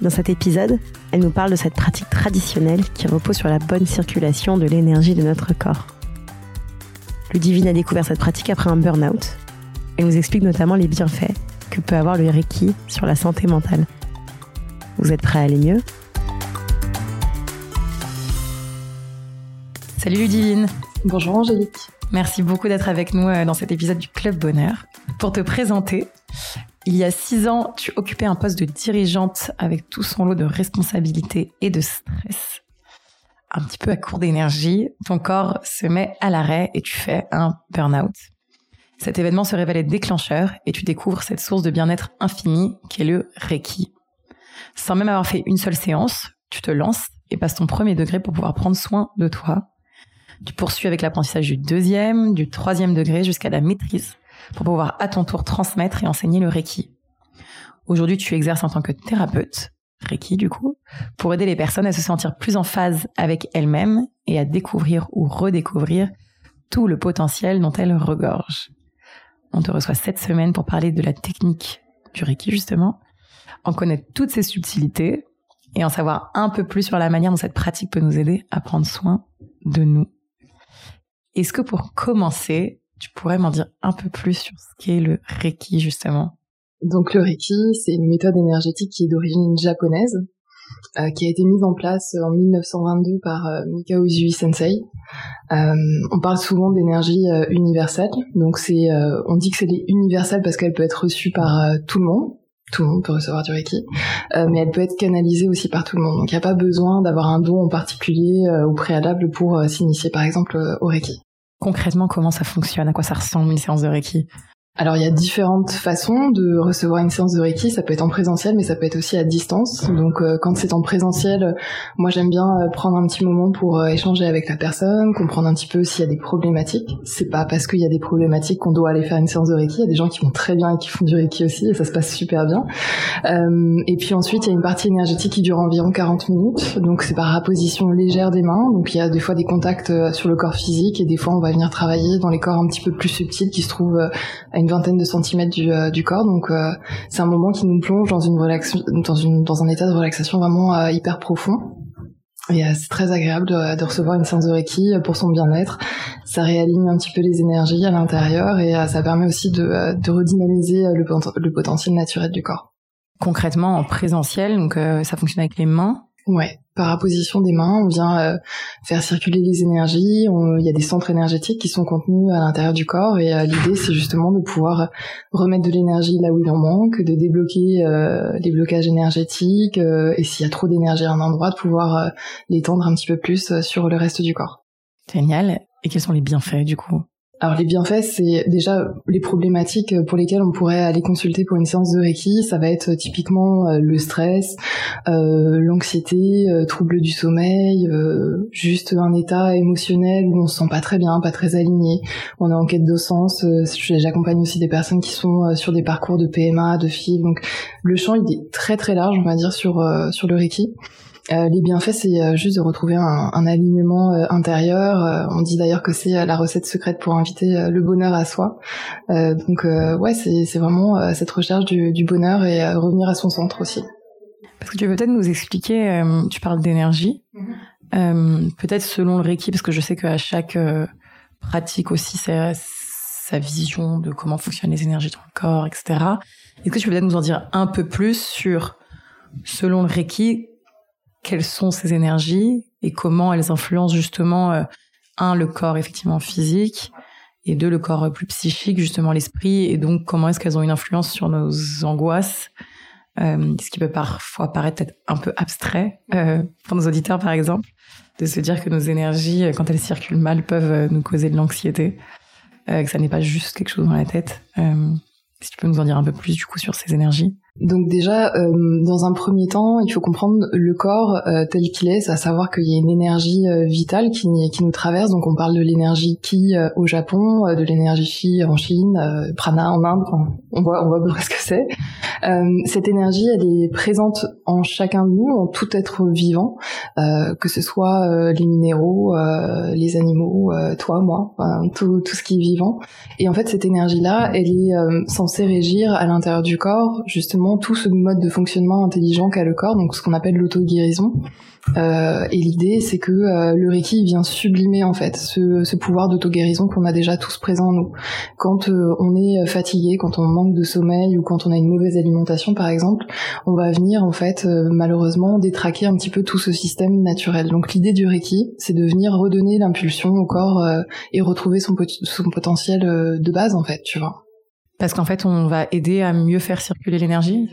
Dans cet épisode, elle nous parle de cette pratique traditionnelle qui repose sur la bonne circulation de l'énergie de notre corps. Ludivine a découvert cette pratique après un burn-out. Elle nous explique notamment les bienfaits que peut avoir le Reiki sur la santé mentale. Vous êtes prêts à aller mieux? Salut Ludivine Bonjour Angélique Merci beaucoup d'être avec nous euh, dans cet épisode du Club Bonheur. Pour te présenter, il y a six ans, tu occupais un poste de dirigeante avec tout son lot de responsabilités et de stress. Un petit peu à court d'énergie, ton corps se met à l'arrêt et tu fais un burn-out. Cet événement se révèle déclencheur et tu découvres cette source de bien-être infini qu'est le Reiki. Sans même avoir fait une seule séance, tu te lances et passes ton premier degré pour pouvoir prendre soin de toi. Tu poursuis avec l'apprentissage du deuxième, du troisième degré jusqu'à la maîtrise pour pouvoir à ton tour transmettre et enseigner le Reiki. Aujourd'hui, tu exerces en tant que thérapeute, Reiki du coup, pour aider les personnes à se sentir plus en phase avec elles-mêmes et à découvrir ou redécouvrir tout le potentiel dont elles regorgent. On te reçoit cette semaine pour parler de la technique du Reiki justement, en connaître toutes ses subtilités et en savoir un peu plus sur la manière dont cette pratique peut nous aider à prendre soin de nous. Est-ce que pour commencer, tu pourrais m'en dire un peu plus sur ce qu'est le Reiki, justement? Donc le Reiki, c'est une méthode énergétique qui est d'origine japonaise, euh, qui a été mise en place en 1922 par euh, Mikao Usui Sensei. Euh, on parle souvent d'énergie euh, universelle, donc c'est, euh, on dit que c'est universelle parce qu'elle peut être reçue par tout le monde. Tout le monde peut recevoir du Reiki, mais elle peut être canalisée aussi par tout le monde. Donc il n'y a pas besoin d'avoir un don en particulier au préalable pour s'initier par exemple au Reiki. Concrètement, comment ça fonctionne À quoi ça ressemble une séance de Reiki? Alors il y a différentes façons de recevoir une séance de Reiki, ça peut être en présentiel mais ça peut être aussi à distance. Donc euh, quand c'est en présentiel, moi j'aime bien euh, prendre un petit moment pour euh, échanger avec la personne, comprendre un petit peu s'il y a des problématiques. C'est pas parce qu'il y a des problématiques qu'on doit aller faire une séance de Reiki, il y a des gens qui vont très bien et qui font du Reiki aussi et ça se passe super bien. et puis ensuite il y a une partie énergétique qui dure environ 40 minutes, donc c'est par apposition légère des mains, donc il y a des fois des contacts sur le corps physique et des fois on va venir travailler dans les corps un petit peu plus subtils qui se trouvent à une vingtaine de centimètres du, euh, du corps. Donc euh, c'est un moment qui nous plonge dans une dans une dans un état de relaxation vraiment euh, hyper profond. Et c'est très agréable de, de, recevoir une séance de Reiki pour son bien-être. Ça réaligne un petit peu les énergies à l'intérieur et ça permet aussi de, de redynamiser le, le, potentiel naturel du corps. Concrètement, en présentiel, donc ça fonctionne avec les mains. Ouais, par apposition des mains, on vient euh, faire circuler les énergies. Il y a des centres énergétiques qui sont contenus à l'intérieur du corps et euh, l'idée c'est justement de pouvoir remettre de l'énergie là où il en manque, de débloquer euh, les blocages énergétiques et s'il y a trop d'énergie à un endroit, de pouvoir l'étendre un petit peu plus sur le reste du corps. Génial. Et quels sont les bienfaits du coup? Alors les bienfaits, c'est déjà les problématiques pour lesquelles on pourrait aller consulter pour une séance de Reiki. Ça va être typiquement euh, le stress, euh, l'anxiété, euh, troubles du sommeil, juste un état émotionnel où on se sent pas très bien, pas très aligné. On est en quête de sens. J'accompagne aussi des personnes qui sont sur des parcours de PMA, de FIV. Donc le champ il est très très large, on va dire sur sur le Reiki. Euh, les bienfaits, c'est euh, juste de retrouver un, un alignement euh, intérieur. on dit d'ailleurs que c'est la recette secrète pour inviter le bonheur à soi. donc ouais, c'est vraiment cette recherche du, du, bonheur et revenir à son centre aussi. Parce que tu peux peut-être nous expliquer, tu parles d'énergie, mm-hmm. peut-être selon le Reiki, parce que je sais qu'à chaque pratique aussi, c'est sa vision de comment fonctionnent les énergies dans le corps, etc. Est-ce que tu peux peut-être nous en dire un peu plus sur, selon le Reiki, quelles sont ces énergies et comment elles influencent justement euh, un le corps effectivement physique et deux le corps plus psychique justement l'esprit et donc comment est-ce qu'elles ont une influence sur nos angoisses euh, ce qui peut parfois paraître être un peu abstrait euh, pour nos auditeurs par exemple de se dire que nos énergies quand elles circulent mal peuvent nous causer de l'anxiété que ça n'est pas juste quelque chose dans la tête. Si tu peux nous en dire un peu plus du coup sur ces énergies? Donc déjà, euh, dans un premier temps, il faut comprendre le corps euh, tel qu'il est, à savoir qu'il y a une énergie euh, vitale qui, nous traverse. Donc on parle de l'énergie Ki au Japon, de l'énergie Chi en Chine, Prana en Inde. on voit, on voit ce que c'est. cette énergie, elle est présente en chacun de nous, en tout être vivant, que ce soit les minéraux, les animaux, toi, moi, tout, tout ce qui est vivant. Et en fait, cette énergie-là, elle est censée régir à l'intérieur du corps, justement tout ce mode de fonctionnement intelligent qu'a le corps, donc ce qu'on appelle l'auto-guérison. Euh, et l'idée, c'est que euh, le Reiki vient sublimer en fait ce, pouvoir d'auto-guérison qu'on a déjà tous présent en nous. Quand euh, on est fatigué, quand on manque de sommeil ou quand on a une mauvaise alimentation par exemple, on va venir en fait malheureusement détraquer un petit peu tout ce système naturel. Donc l'idée du Reiki, c'est de venir redonner l'impulsion au corps et retrouver son, son potentiel de base en fait, tu vois. Parce qu'en fait, on va aider à mieux faire circuler l'énergie.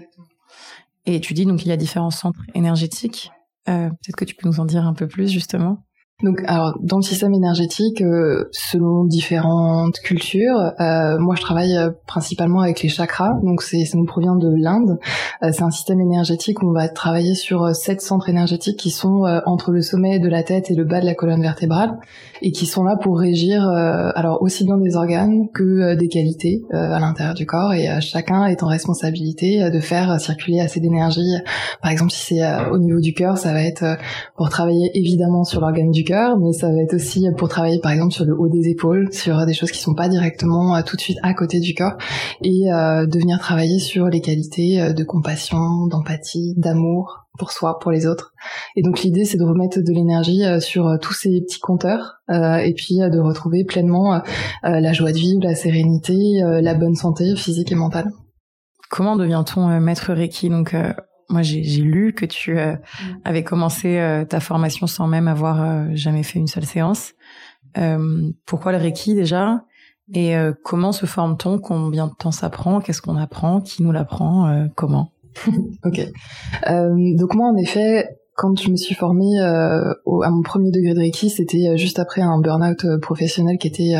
Et tu dis donc il y a différents centres énergétiques. Euh, peut-être que tu peux nous en dire un peu plus justement. Donc, alors, dans le système énergétique, euh, selon différentes cultures, euh, moi je travaille euh, principalement avec les chakras. Donc, c'est, ça nous provient de l'Inde. c'est un système énergétique où on va travailler sur sept centres énergétiques qui sont entre le sommet de la tête et le bas de la colonne vertébrale et qui sont là pour régir, alors aussi bien des organes que des qualités à l'intérieur du corps. Et chacun est en responsabilité de faire circuler assez d'énergie. Par exemple, si c'est au niveau du cœur, ça va être pour travailler évidemment sur l'organe du cœur mais ça va être aussi pour travailler par exemple sur le haut des épaules, sur des choses qui sont pas directement euh, tout de suite à côté du corps, et euh, de venir travailler sur les qualités euh, de compassion, d'empathie, d'amour pour soi, pour les autres. Et donc l'idée c'est de remettre de l'énergie sur tous ces petits compteurs et puis de retrouver pleinement la joie de vivre, la sérénité, la bonne santé physique et mentale. Comment devient-on maître Reiki? Moi, j'ai lu que tu euh, mm. avais commencé euh, ta formation sans même avoir euh, jamais fait une seule séance. pourquoi le Reiki déjà? Et comment se forme-t-on Combien de temps ça prend? Qu'est-ce qu'on apprend? Qui nous l'apprend? Comment? Ok. donc moi, en effet, quand je me suis formée euh, à mon premier degré de Reiki, c'était euh, juste après un burn-out euh, professionnel qui était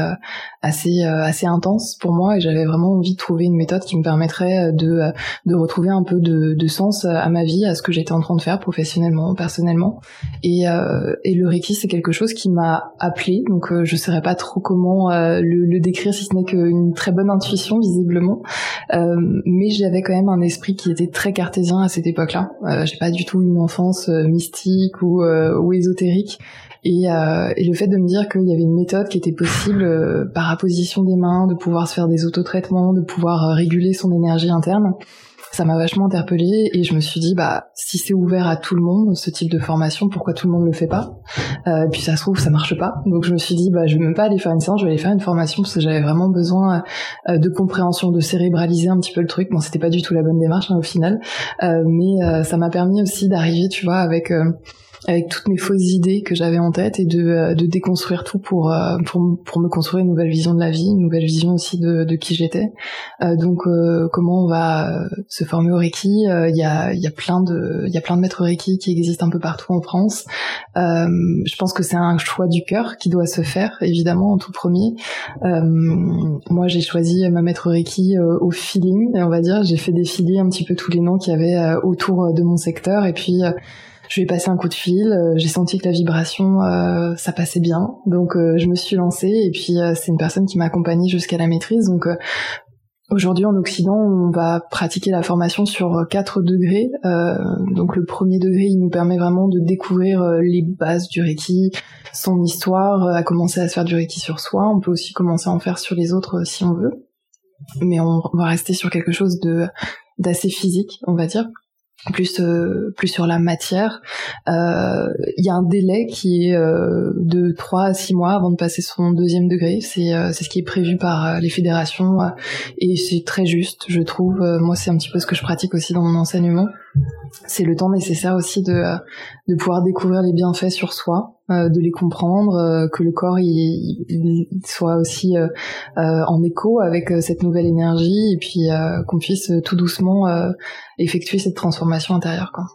assez assez intense pour moi et j'avais vraiment envie de trouver une méthode qui me permettrait de de retrouver un peu de, de sens à ma vie, à ce que j'étais en train de faire professionnellement, personnellement. Et et le Reiki, c'est quelque chose qui m'a appelé, donc je saurais pas trop comment le, le, décrire si ce n'est qu'une très bonne intuition visiblement, mais j'avais quand même un esprit qui était très cartésien à cette époque-là. J'ai pas du tout une enfance mystique ou, euh, ou ésotérique. Et, euh, et, le fait de me dire qu'il y avait une méthode qui était possible euh, par apposition des mains, de pouvoir se faire des autotraitements, de pouvoir réguler son énergie interne, ça m'a vachement interpellée et je me suis dit bah si c'est ouvert à tout le monde ce type de formation pourquoi tout le monde le fait pas? Euh, puis ça se trouve ça marche pas. Donc je me suis dit bah je vais même pas aller faire une séance je vais aller faire une formation parce que j'avais vraiment besoin de compréhension de cérébraliser un petit peu le truc. Bon c'était pas du tout la bonne démarche hein, au final. Euh, mais ça m'a permis aussi d'arriver tu vois avec avec toutes mes fausses idées que j'avais en tête et de, euh, de déconstruire tout pour, euh, pour, pour me construire une nouvelle vision de la vie, une nouvelle vision aussi de, de qui j'étais. Euh, donc comment on va se former au Reiki Il y, a, y a plein de il y a plein de maîtres Reiki qui existent un peu partout en France. je pense que c'est un choix du cœur qui doit se faire évidemment en tout premier. moi j'ai choisi ma maître Reiki au feeling, on va dire. J'ai fait défiler un petit peu tous les noms qu'il y avait autour de mon secteur et puis je lui ai passé un coup de fil, euh, j'ai senti que la vibration, euh, ça passait bien, donc euh, je me suis lancée et puis c'est une personne qui m'a accompagnée jusqu'à la maîtrise, donc Aujourd'hui en Occident, on va pratiquer la formation sur quatre degrés. donc le premier degré, il nous permet vraiment de découvrir les bases du Reiki, son histoire, à commencer à se faire du Reiki sur soi. On peut aussi commencer à en faire sur les autres si on veut. Mais on va rester sur quelque chose de d'assez physique, on va dire plus euh, plus sur la matière. Euh, il y a un délai qui est euh, de 3 à 6 mois avant de passer son deuxième degré. C'est c'est ce qui est prévu par les fédérations et c'est très juste, je trouve. moi, c'est un petit peu ce que je pratique aussi dans mon enseignement. C'est le temps nécessaire aussi de de pouvoir découvrir les bienfaits sur soi, de les comprendre, que le corps il, soit aussi en écho avec cette nouvelle énergie et puis qu'on puisse tout doucement effectuer cette transformation intérieure. Quoi.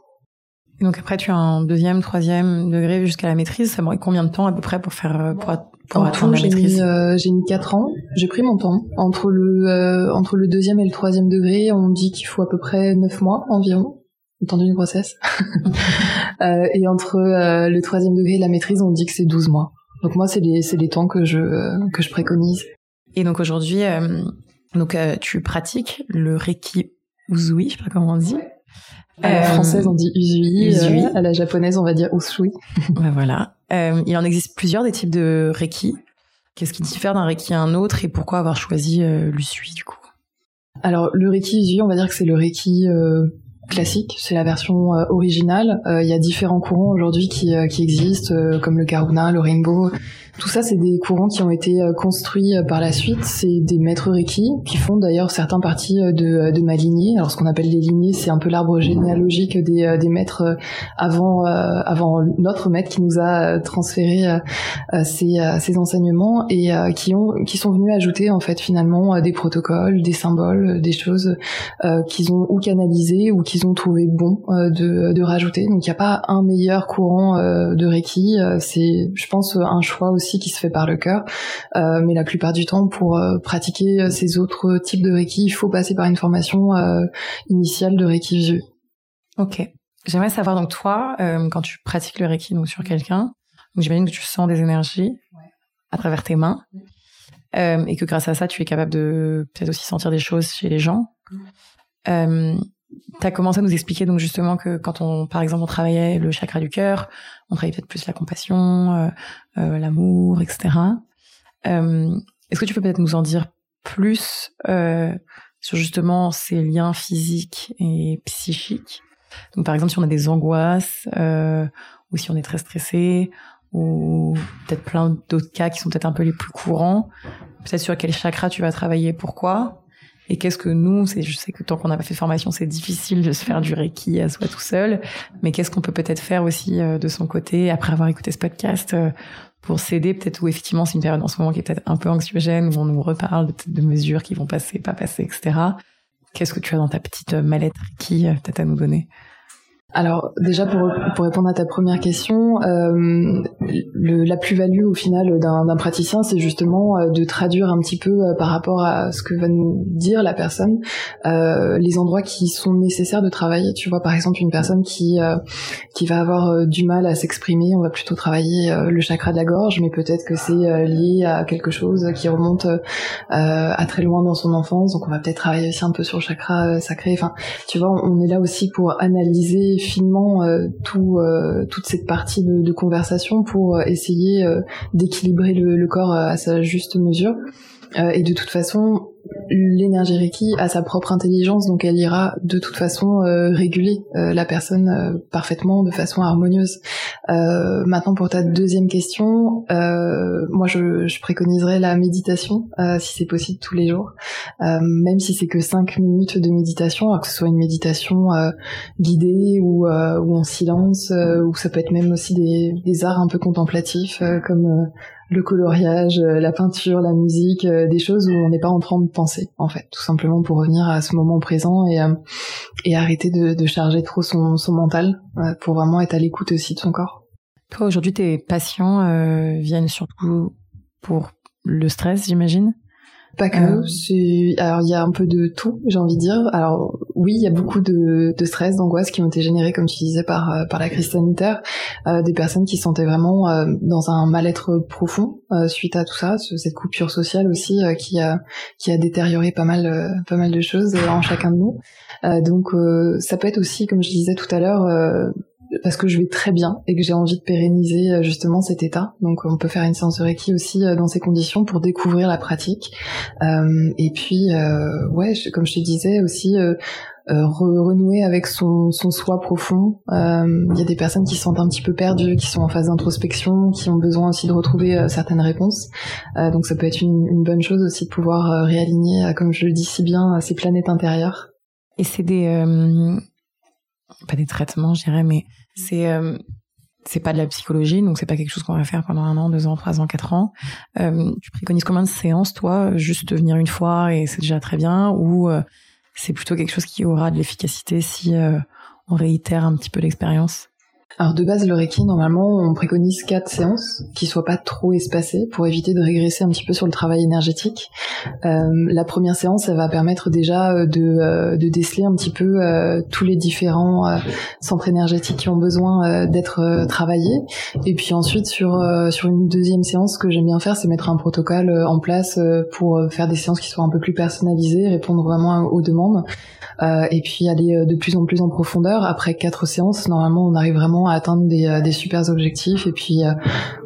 Donc après, tu as un deuxième, troisième degré jusqu'à la maîtrise. Ça m'aurait combien de temps à peu près pour faire pour, pour atteindre la maîtrise J'ai mis quatre ans. J'ai pris mon temps entre le entre le deuxième et le troisième degré. On dit qu'il faut à peu près neuf mois environ temps d'une grossesse. euh, et entre euh, le troisième degré et la maîtrise, on dit que c'est 12 mois. Donc moi, c'est les, les temps que je, que je préconise. Et donc aujourd'hui, euh, donc euh, tu pratiques le Reiki Uzui, je sais pas comment on dit. À la française, on dit Uzui. Uzui. à la japonaise, on va dire Usui. ben voilà. il en existe plusieurs des types de Reiki. Qu'est-ce qui diffère d'un Reiki à un autre et pourquoi avoir choisi l'Usui du coup? Alors le Reiki Uzui, on va dire que c'est le Reiki classique, c'est la version euh, originale. Euh, il y a différents courants aujourd'hui qui, euh, qui existent, comme le Karuna, le Rainbow, tout ça, c'est des courants qui ont été euh, construits euh, par la suite. C'est des maîtres Reiki qui font d'ailleurs certains parties euh, de, de ma lignée. Alors, ce qu'on appelle les lignées, c'est un peu l'arbre généalogique des, des maîtres avant, avant notre maître qui nous a transféré ces, ces enseignements et qui ont, qui sont venus ajouter en fait finalement des protocoles, des symboles, des choses qu'ils ont ou canalisées ou qu'ils ont trouvé bon de, de rajouter. Donc, il n'y a pas un meilleur courant de Reiki. C'est, je pense, un choix aussi qui se fait par le cœur. Euh, mais la plupart du temps, pour euh, pratiquer euh, ces autres types de Reiki, il faut passer par une formation initiale de Reiki Vieux. Ok. J'aimerais savoir donc toi, quand tu pratiques le Reiki donc sur quelqu'un, j'imagine que tu sens des énergies à travers tes mains. et que grâce à ça, tu es capable de peut-être aussi sentir des choses chez les gens. Tu as commencé à nous expliquer donc justement que quand on, par exemple, on travaillait le chakra du cœur, on travaillait peut-être plus la compassion, euh, euh, l'amour, etc. Euh, Est-ce que tu peux peut-être nous en dire plus euh, sur justement ces liens physiques et psychiques? Donc par exemple, si on a des angoisses euh, ou si on est très stressé ou peut-être plein d'autres cas qui sont peut-être un peu les plus courants, peut-être sur quel chakra tu vas travailler, pourquoi? Et qu'est-ce que nous, c'est, je sais que tant qu'on n'a pas fait formation, c'est difficile de se faire du Reiki à soi tout seul, mais qu'est-ce qu'on peut peut-être faire aussi euh, de son côté après avoir écouté ce podcast euh, pour s'aider peut-être où effectivement c'est une période en ce moment qui est peut-être un peu anxiogène, où on nous reparle de, de mesures qui vont passer, pas passer, etc. Qu'est-ce que tu as dans ta petite euh, mallette Reiki peut-être à nous donner? Alors déjà pour, pour répondre à ta première question, euh, la plus-value au final d'un praticien, c'est justement euh, de traduire un petit peu euh, par rapport à ce que va nous dire la personne, les endroits qui sont nécessaires de travailler. Tu vois par exemple une personne qui qui va avoir du mal à s'exprimer, on va plutôt travailler le chakra de la gorge, mais peut-être que c'est lié à quelque chose qui remonte à très loin dans son enfance, donc on va peut-être travailler aussi un peu sur le chakra sacré. Enfin, tu vois, on est là aussi pour analyser finement euh, tout, euh, toute cette partie de, conversation pour euh, essayer d'équilibrer le, corps à sa juste mesure. et de toute façon, l'énergie Reiki a sa propre intelligence, donc elle ira de toute façon euh, réguler euh, la personne euh, parfaitement, de façon harmonieuse. maintenant, pour ta deuxième question, moi je, je, préconiserais la méditation, si c'est possible tous les jours, même si c'est que cinq minutes de méditation, alors que ce soit une méditation guidée ou, ou en silence, ou ça peut être même aussi des, des arts un peu contemplatifs, comme le coloriage, euh, la peinture, la musique, euh, des choses où on n'est pas en train de penser, en fait, tout simplement pour revenir à ce moment présent et, euh, et arrêter de, de, charger trop son, son mental pour vraiment être à l'écoute aussi de son corps. Toi, aujourd'hui, tes patients euh, viennent surtout pour le stress, j'imagine? Pas que. Euh. Alors il y a un peu de tout, j'ai envie de dire. Alors oui, il y a beaucoup de, de stress, d'angoisse qui ont été générés, comme tu disais, par euh, par la crise sanitaire, euh, des personnes qui se sentaient vraiment euh, dans un mal-être profond suite à tout ça, cette coupure sociale aussi qui a qui a détérioré pas mal pas mal de choses en chacun de nous. donc ça peut être aussi, comme je disais tout à l'heure parce que je vais très bien et que j'ai envie de pérenniser euh, justement cet état. Donc on peut faire une séance de Reiki aussi euh, dans ces conditions pour découvrir la pratique. Euh, et puis euh, ouais, comme je te disais aussi. Euh, renouer avec son, son soi profond. Il y a des personnes qui se sentent un petit peu perdues, qui sont en phase d'introspection, qui ont besoin aussi de retrouver certaines réponses. donc ça peut être une, une, bonne chose aussi de pouvoir réaligner, comme je le dis si bien, ces planètes intérieures. Et c'est des pas des traitements, je dirais, mais c'est euh, c'est pas de la psychologie, donc c'est pas quelque chose qu'on va faire pendant un an, deux ans, trois ans, quatre ans. Euh, tu préconises combien de séances, toi Juste venir une fois et c'est déjà très bien, ou euh, c'est plutôt quelque chose qui aura de l'efficacité si on réitère un petit peu l'expérience? Alors de base, le Reiki, normalement, on préconise quatre séances qui soient pas trop espacées pour éviter de régresser un petit peu sur le travail énergétique. Euh, la première séance, elle va permettre déjà euh, de, euh, de déceler un petit peu tous les différents centres énergétiques qui ont besoin d'être travaillés. Et puis ensuite, sur sur une deuxième séance, ce que j'aime bien faire, c'est mettre un protocole en place pour faire des séances qui soient un peu plus personnalisées, répondre vraiment aux demandes. et puis aller de plus en plus en profondeur. Après quatre séances, normalement, on arrive vraiment à atteindre des, euh, des super objectifs. Et puis euh,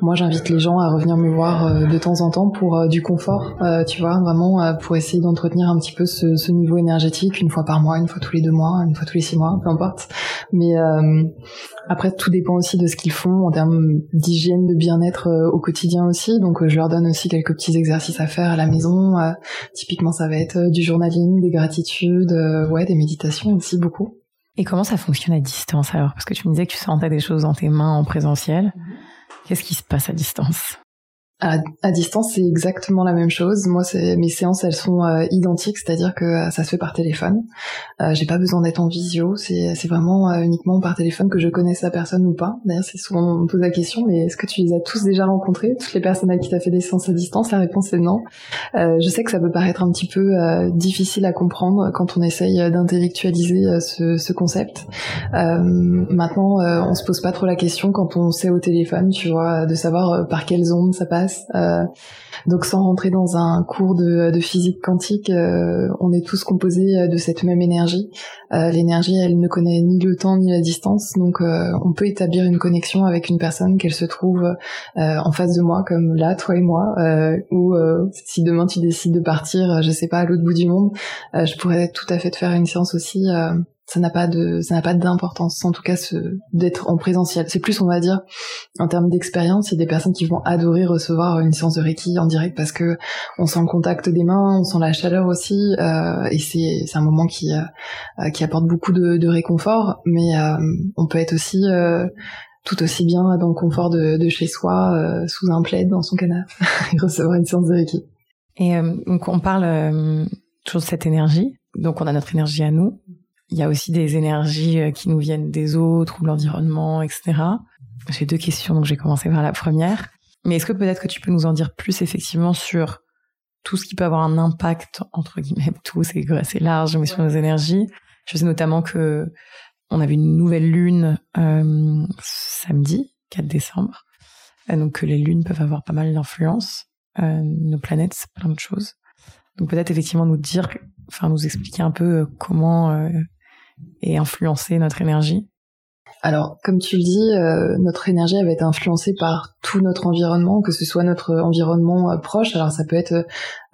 moi, j'invite les gens à revenir me voir euh, de temps en temps pour du confort, tu vois, vraiment pour essayer d'entretenir un petit peu ce, ce, niveau énergétique une fois par mois, une fois tous les deux mois, une fois tous les six mois, peu importe. Mais après, tout dépend aussi de ce qu'ils font en termes d'hygiène, de bien-être au quotidien aussi. Donc, je leur donne aussi quelques petits exercices à faire à la maison. typiquement, ça va être du journaling, des gratitudes, ouais, des méditations aussi beaucoup. Et comment ça fonctionne à distance alors? Parce que tu me disais que tu sentais des choses dans tes mains en présentiel. Mhm. Qu'est-ce qui se passe à distance? À, distance, c'est exactement la même chose. Moi, mes séances, elles sont euh, identiques, c'est-à-dire que euh, ça se fait par téléphone. Euh, j'ai pas besoin d'être en visio, c'est, vraiment uniquement par téléphone que je connais sa personne ou pas. D'ailleurs, c'est souvent on pose la question, mais est-ce que tu les as tous déjà rencontrés, toutes les personnes avec qui tu as fait des séances à distance? La réponse est non. je sais que ça peut paraître un petit peu difficile à comprendre quand on essaye d'intellectualiser ce, ce, concept. maintenant, on se pose pas trop la question quand on sait au téléphone, tu vois, de savoir par quelles ondes ça passe euh, donc sans rentrer dans un cours de, physique quantique, euh, on est tous composés euh, de cette même énergie. L'énergie, elle ne connaît ni le temps ni la distance, donc on peut établir une connexion avec une personne qu'elle se trouve en face de moi, comme là, toi et moi, ou si demain tu décides de partir, je sais pas, à l'autre bout du monde, je pourrais tout à fait te faire une séance aussi ça n'a pas de ça n'a pas d'importance en tout cas d'être en présentiel. C'est plus on va dire en termes d'expérience il y a des personnes qui vont adorer recevoir une séance de reiki en direct parce que on sent le contact des mains on sent la chaleur aussi euh, et c'est c'est un moment qui euh, qui apporte beaucoup de, de réconfort. Mais euh, on peut être aussi euh, tout aussi bien dans le confort de, de chez soi euh, sous un plaid dans son canapé et recevoir une séance de reiki et donc on parle toujours de cette énergie. Donc on a notre énergie à nous il y a aussi des énergies euh, qui nous viennent des autres ou de l'environnement, etc. J'ai deux questions, donc je vais commencer par la première. Mais est-ce que peut-être que tu peux nous en dire plus effectivement sur tout ce qui peut avoir un impact, entre guillemets, tout, c'est assez large, mais sur nos énergies? Je sais notamment que on avait une nouvelle lune euh, samedi, 4 décembre. Euh, donc que les lunes peuvent avoir pas mal d'influence. Euh, nos planètes, c'est plein de choses. Donc peut-être effectivement nous dire, enfin nous expliquer un peu comment et influencer notre énergie alors, comme tu le dis, euh, notre énergie elle va être influencée par tout notre environnement, que ce soit notre environnement euh, proche. Alors, ça peut être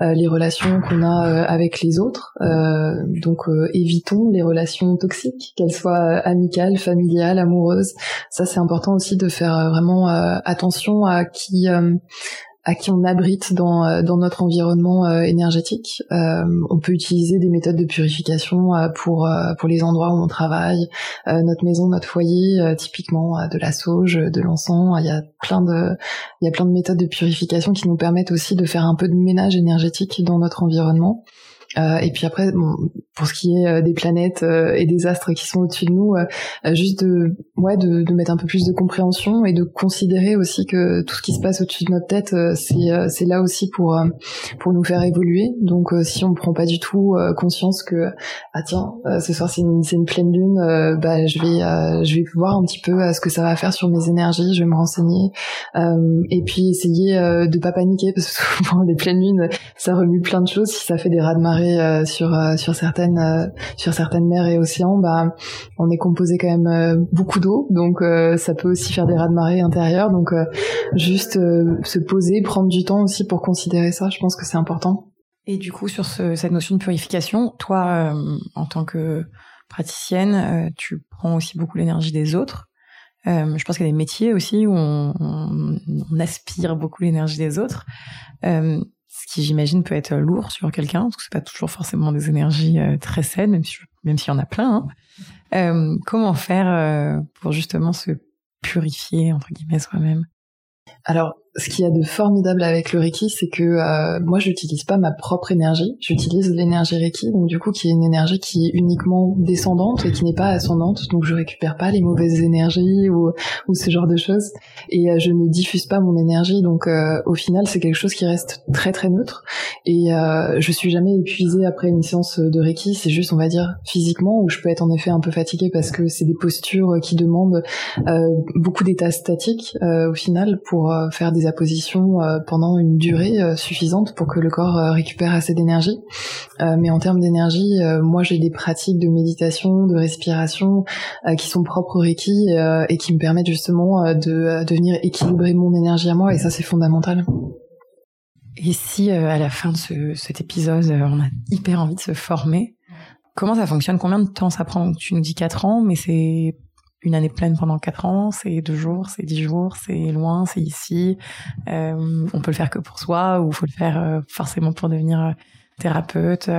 euh, les relations qu'on a avec les autres. donc, évitons les relations toxiques, qu'elles soient amicales, familiales, amoureuses. Ça, c'est important aussi de faire vraiment attention à qui à qui on abrite dans, euh, dans notre environnement euh, énergétique. Euh, on peut utiliser des méthodes de purification pour, pour les endroits où on travaille, notre maison, notre foyer, typiquement de la sauge, de l'encens. Il y a plein de il y a plein de méthodes de purification qui nous permettent aussi de faire un peu de ménage énergétique dans notre environnement. Euh, et puis après, bon, pour ce qui est euh, des planètes euh, et des astres qui sont au-dessus de nous, juste de, ouais, de, de, mettre un peu plus de compréhension et de considérer aussi que tout ce qui se passe au-dessus de notre tête, c'est c'est là aussi pour pour nous faire évoluer. Donc si on prend pas du tout conscience que ah tiens, ce soir c'est une une pleine lune, bah je vais je vais voir un petit peu ce que ça va faire sur mes énergies, je vais me renseigner et puis essayer de pas paniquer parce que souvent les pleines lunes ça remue plein de choses. Si ça fait des raz de marée euh, sur euh, euh, sur certaines mers et océans, bah on est composé quand même beaucoup d'eau, donc ça peut aussi faire des raz de marée intérieurs. Donc juste se poser, prendre du temps aussi pour considérer ça, je pense que c'est important. Et du coup, sur cette notion de purification, toi, en tant que praticienne, tu prends aussi beaucoup l'énergie des autres. je pense qu'il y a des métiers aussi où on, on aspire beaucoup l'énergie des autres ce qui j'imagine peut être lourd sur quelqu'un, parce que c'est pas toujours forcément des énergies euh, très saines, même si même s'il y en a plein. Hein. Euh, comment faire euh, pour justement se purifier entre guillemets soi-même? Alors ce qu'il y a de formidable avec le Reiki, c'est que euh, moi, j'utilise pas ma propre énergie, j'utilise l'énergie Reiki, donc du coup, qui est une énergie qui est uniquement descendante et qui n'est pas ascendante, donc je récupère pas les mauvaises énergies ou, ou ce genre de choses, et euh, je ne diffuse pas mon énergie, donc euh, au final, c'est quelque chose qui reste très très neutre, et euh, je suis jamais épuisée après une séance de Reiki, c'est juste, on va dire, physiquement, où je peux être en effet un peu fatiguée parce que c'est des postures qui demandent beaucoup d'état statique au final pour faire des position euh, pendant une durée euh, suffisante pour que le corps euh, récupère assez d'énergie. mais en termes d'énergie, moi j'ai des pratiques de méditation, de respiration qui sont propres au Reiki et qui me permettent justement de, de venir équilibrer mon énergie à moi et ça c'est fondamental. Et si à la fin de cet épisode, on a hyper envie de se former, comment ça fonctionne? Combien de temps ça prend? Tu nous dis 4 ans, mais c'est une année pleine pendant quatre ans, c'est deux jours, c'est dix jours, c'est loin, c'est ici. Euh, on peut le faire que pour soi ou faut le faire euh, forcément pour devenir euh, thérapeute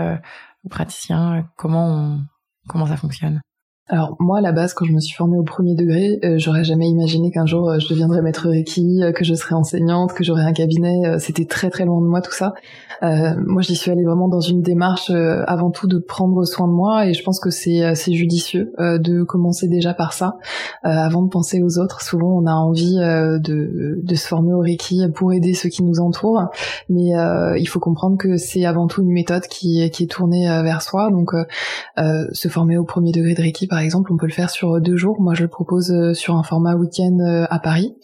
ou praticien. Comment comment ça fonctionne? Alors moi à la base quand je me suis formée au premier degré, euh, j'aurais jamais imaginé qu'un jour euh, je deviendrais maître Reiki, euh, que je serais enseignante, que j'aurais un cabinet. C'était très très loin de moi tout ça. moi j'y suis allée vraiment dans une démarche avant tout de prendre soin de moi et je pense que c'est c'est judicieux de commencer déjà par ça avant de penser aux autres. Souvent on a envie de de se former au Reiki pour aider ceux qui nous entourent, mais il faut comprendre que c'est avant tout une méthode qui qui est tournée vers soi. Donc se former au premier degré de Reiki exemple, on peut le faire sur deux jours. Moi, je le propose euh, sur un format week-end euh, à Paris.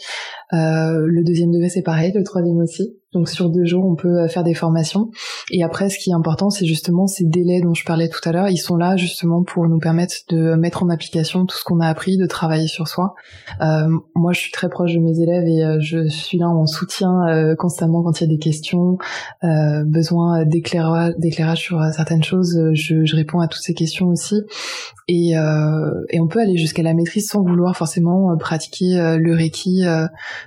Euh, le deuxième degré, c'est pareil, le troisième aussi. Donc sur deux jours, on peut euh, faire des formations. Et après, ce qui est important, c'est justement ces délais dont je parlais tout à l'heure. Ils sont là justement pour nous permettre de mettre en application tout ce qu'on a appris, de travailler sur soi. Euh, moi, je suis très proche de mes élèves et euh, je suis là en soutien euh, constamment quand il y a des questions, euh, besoin d'éclairage, d'éclairage sur certaines choses. Je, je, réponds à toutes ces questions aussi. Et, et on peut aller jusqu'à la maîtrise sans vouloir forcément pratiquer le Reiki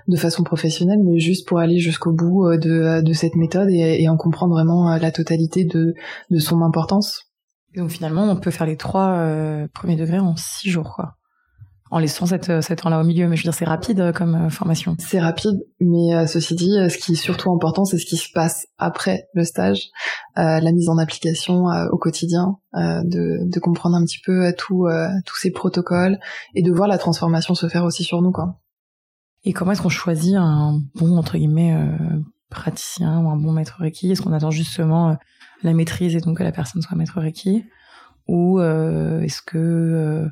de façon professionnelle, mais juste pour aller jusqu'au bout de, de cette méthode et, en comprendre vraiment euh, la totalité de, de son importance. donc finalement, on peut faire les trois euh, premiers degrés en six jours, quoi. En laissant cette, euh, cette temps-là au milieu, mais je veux dire, c'est rapide comme formation. C'est rapide, mais ceci dit, ce qui est surtout important, c'est ce qui se passe après le stage, la mise en application au quotidien, de, de comprendre un petit peu tout, tous ces protocoles et de voir la transformation se faire aussi sur nous, quoi. Et comment est-ce qu'on choisit un bon entre guillemets praticien ou un bon maître Reiki Est-ce qu'on attend justement euh, la maîtrise et donc que la personne soit maître Reiki Ou euh, est-ce que... Euh,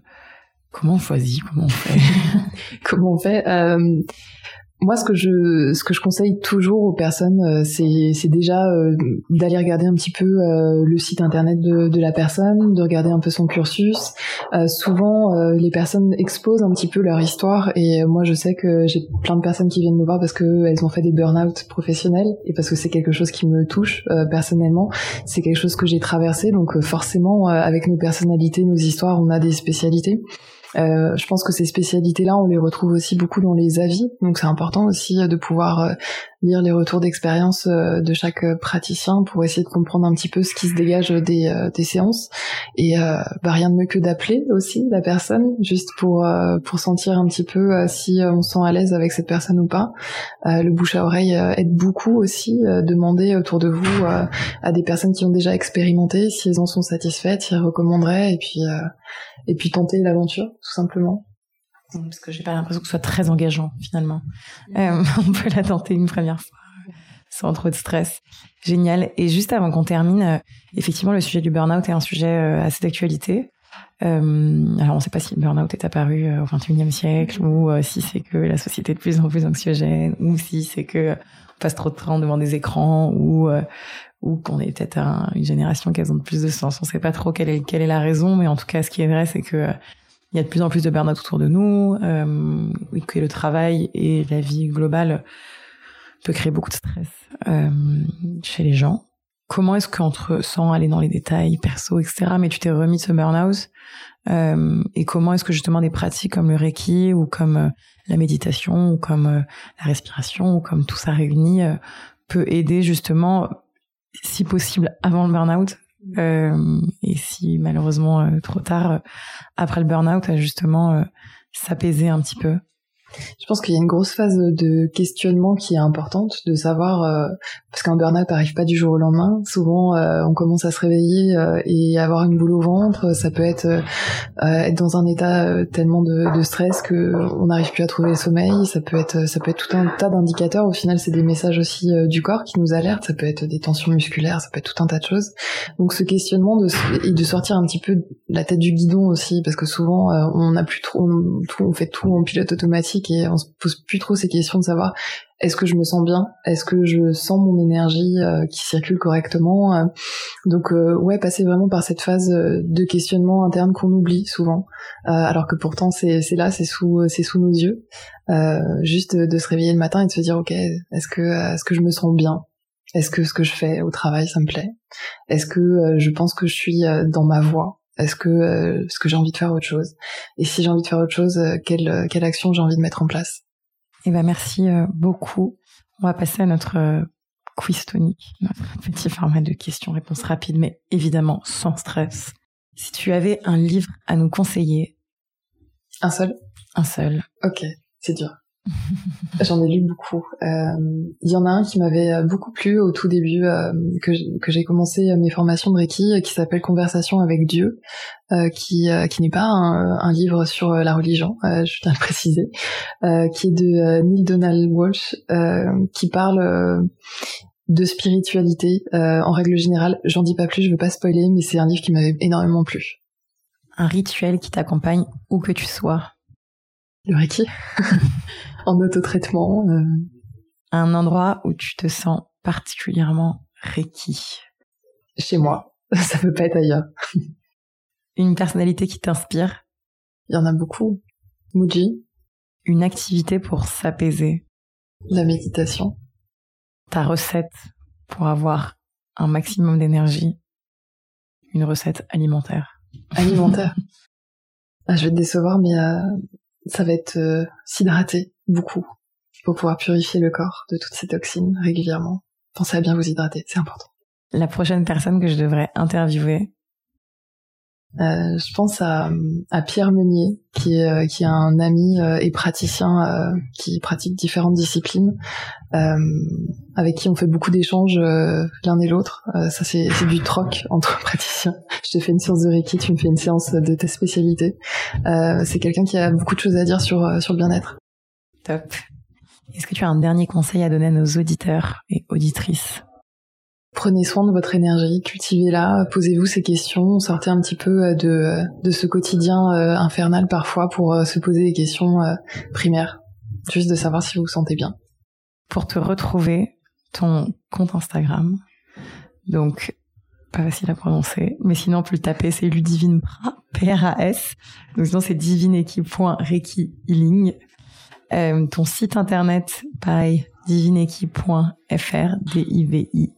comment on choisit Comment on fait? Comment on fait? Moi, ce que je, ce que je conseille toujours aux personnes, euh, c'est, c'est déjà euh, d'aller regarder un petit peu euh, le site internet de, de, la personne, de regarder un peu son cursus. souvent, les personnes exposent un petit peu leur histoire, et moi, je sais que j'ai plein de personnes qui viennent me voir parce que elles ont fait des burn-out professionnels et parce que c'est quelque chose qui me touche personnellement. C'est quelque chose que j'ai traversé, donc forcément, avec nos personnalités, nos histoires, on a des spécialités. Euh, je pense que ces spécialités-là, on les retrouve aussi beaucoup dans les avis, donc c'est important aussi de pouvoir euh, lire les retours d'expérience euh, de chaque praticien pour essayer de comprendre un petit peu ce qui se dégage des, des séances. Et bah, rien de mieux que d'appeler aussi la personne, juste pour pour sentir un petit peu si on se sent à l'aise avec cette personne ou pas. le bouche à oreille aide beaucoup aussi. demander autour de vous à des personnes qui ont déjà expérimenté si elles en sont satisfaites, si elles recommanderaient, et puis et puis tenter l'aventure, tout simplement. Parce que j'ai pas l'impression que ce soit très engageant finalement. Euh, on peut la tenter une première fois sans trop de stress. Génial. Et juste avant qu'on termine, euh, effectivement, le sujet du burn-out est un sujet euh, assez d'actualité. alors, on ne sait pas si le burn-out est apparu au XXIe siècle ou si c'est que la société est de plus en plus anxiogène ou si c'est que on passe trop de temps devant des écrans ou ou qu'on est peut-être une génération qui a besoin de plus de sens. On ne sait pas trop quelle est, quelle est la raison, mais en tout cas, ce qui est vrai, c'est que il y a de plus en plus de burn-out autour de nous, euh, que le travail et la vie globale peut créer beaucoup de stress euh, chez les gens. Comment est-ce qu'entre, sans aller dans les détails perso, etc., mais tu t'es remis de ce burn-out euh, et comment est-ce que justement des pratiques comme le Reiki ou comme euh, la méditation ou comme euh, la respiration ou comme tout ça réuni euh, peut aider justement si possible avant le burn-out euh, et si malheureusement euh, trop tard euh, après le burn-out à justement s'apaiser un petit peu Je pense qu'il y a une grosse phase de questionnement qui est importante, de savoir euh, parce qu'un burn-out n'arrive pas du jour au lendemain. Souvent, euh, on commence à se réveiller euh, et avoir une boule au ventre. Ça peut être être dans un état tellement de, de stress que on n'arrive plus à trouver le sommeil. Ça peut être ça peut être tout un tas d'indicateurs. Au final, c'est des messages aussi du corps qui nous alertent. Ça peut être des tensions musculaires. Ça peut être tout un tas de choses. Donc, ce questionnement de et de sortir un petit peu la tête du guidon aussi, parce que souvent, on n'a plus trop, on fait tout en pilote automatique et on se pose plus trop ces questions de savoir est-ce que je me sens bien? Est-ce que je sens mon énergie euh, qui circule correctement euh, Donc euh, ouais, passer vraiment par cette phase de questionnement interne qu'on oublie souvent, alors que pourtant c'est là, c'est sous c'est sous nos yeux. juste de, se réveiller le matin et de se dire ok, est-ce que est-ce que je me sens bien? Est-ce que ce que je fais au travail ça me plaît? Est-ce que je pense que je suis dans ma voie? Est-ce que, euh, ce que j'ai envie de faire autre chose Et si j'ai envie de faire autre chose, euh, quelle, euh, quelle action j'ai envie de mettre en place? Eh ben merci beaucoup. On va passer à notre quiz tonique, notre petit format de questions-réponses rapides, mais évidemment sans stress. Si tu avais un livre à nous conseiller? Un seul? Un seul. Ok, c'est dur. J'en ai lu beaucoup. Il y en a un qui m'avait euh, beaucoup plu au tout début euh, que j'ai commencé euh, mes formations de Reiki, qui s'appelle Conversation avec Dieu, qui qui n'est pas un, livre sur la religion, je tiens à le préciser, qui est de Neil Donald Walsh, qui parle de spiritualité en règle générale. J'en dis pas plus, je veux pas spoiler, mais c'est un livre qui m'avait énormément plu. Un rituel qui t'accompagne où que tu sois. Le Reiki en autotraitement. Euh. Un endroit où tu te sens particulièrement Reiki. Chez moi. Ça peut pas être ailleurs. Une personnalité qui t'inspire. Il y en a beaucoup. Muji. Une activité pour s'apaiser. La méditation. Ta recette pour avoir un maximum d'énergie. Une recette alimentaire. Alimentaire. ah, je vais te décevoir, mais euh, ça va être euh, s'hydrater beaucoup pour pouvoir purifier le corps de toutes ces toxines régulièrement. Pensez à bien vous hydrater, c'est important. La prochaine personne que je devrais interviewer, euh, je pense à, à, Pierre Meunier, qui est, euh, qui est un ami euh, et praticien euh, qui pratique différentes disciplines, avec qui on fait beaucoup d'échanges l'un et l'autre. ça, c'est du troc entre praticiens. Je te fais une séance de Reiki, tu me fais une séance de ta spécialité. c'est quelqu'un qui a beaucoup de choses à dire sur, sur le bien-être. Top. Est-ce que tu as un dernier conseil à donner à nos auditeurs et auditrices? Prenez soin de votre énergie, cultivez-la, posez-vous ces questions, sortez un petit peu euh, de, de ce quotidien euh, infernal parfois pour euh, se poser des questions primaires, juste de savoir si vous vous sentez bien. Pour te retrouver, ton compte Instagram, donc pas facile à prononcer, mais sinon plus le taper, c'est Ludivine P-R-A-S, donc sinon c'est divineequipe.reiki healing. Ton site internet, pareil, divineiki.fr, D-I-V-I-N-E-I-K-I.fr.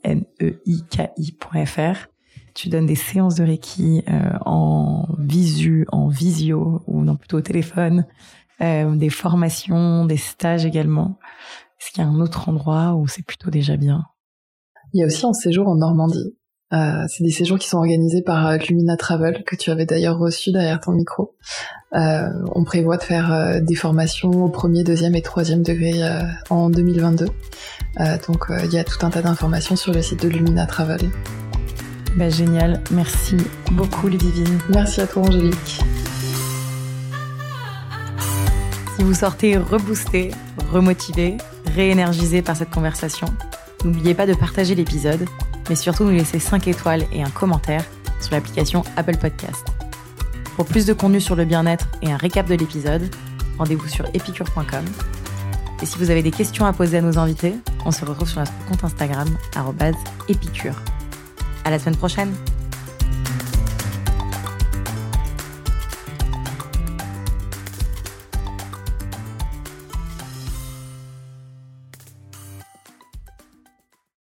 Tu donnes des séances de Reiki euh, en visu, en visio, ou non plutôt au téléphone, euh, des formations, des stages également. Est-ce qu'il y a un autre endroit où c'est plutôt déjà bien? Il y a aussi un séjour en Normandie. Euh, c'est des séjours qui sont organisés par euh, Lumina Travel, que tu avais d'ailleurs reçu derrière ton micro. Euh, on prévoit de faire euh, des formations au premier, deuxième et troisième degré en 2022. donc il y a tout un tas d'informations sur le site de Lumina Travel. Bah, génial, merci beaucoup Ludivine. Merci à toi Angélique. Si vous sortez reboosté, remotivé, réénergisé par cette conversation, n'oubliez pas de partager l'épisode mais surtout nous laisser 5 étoiles et un commentaire sur l'application Apple Podcast. Pour plus de contenu sur le bien-être et un récap de l'épisode, rendez-vous sur epicure.com. Et si vous avez des questions à poser à nos invités, on se retrouve sur notre compte Instagram, épicure. À la semaine prochaine!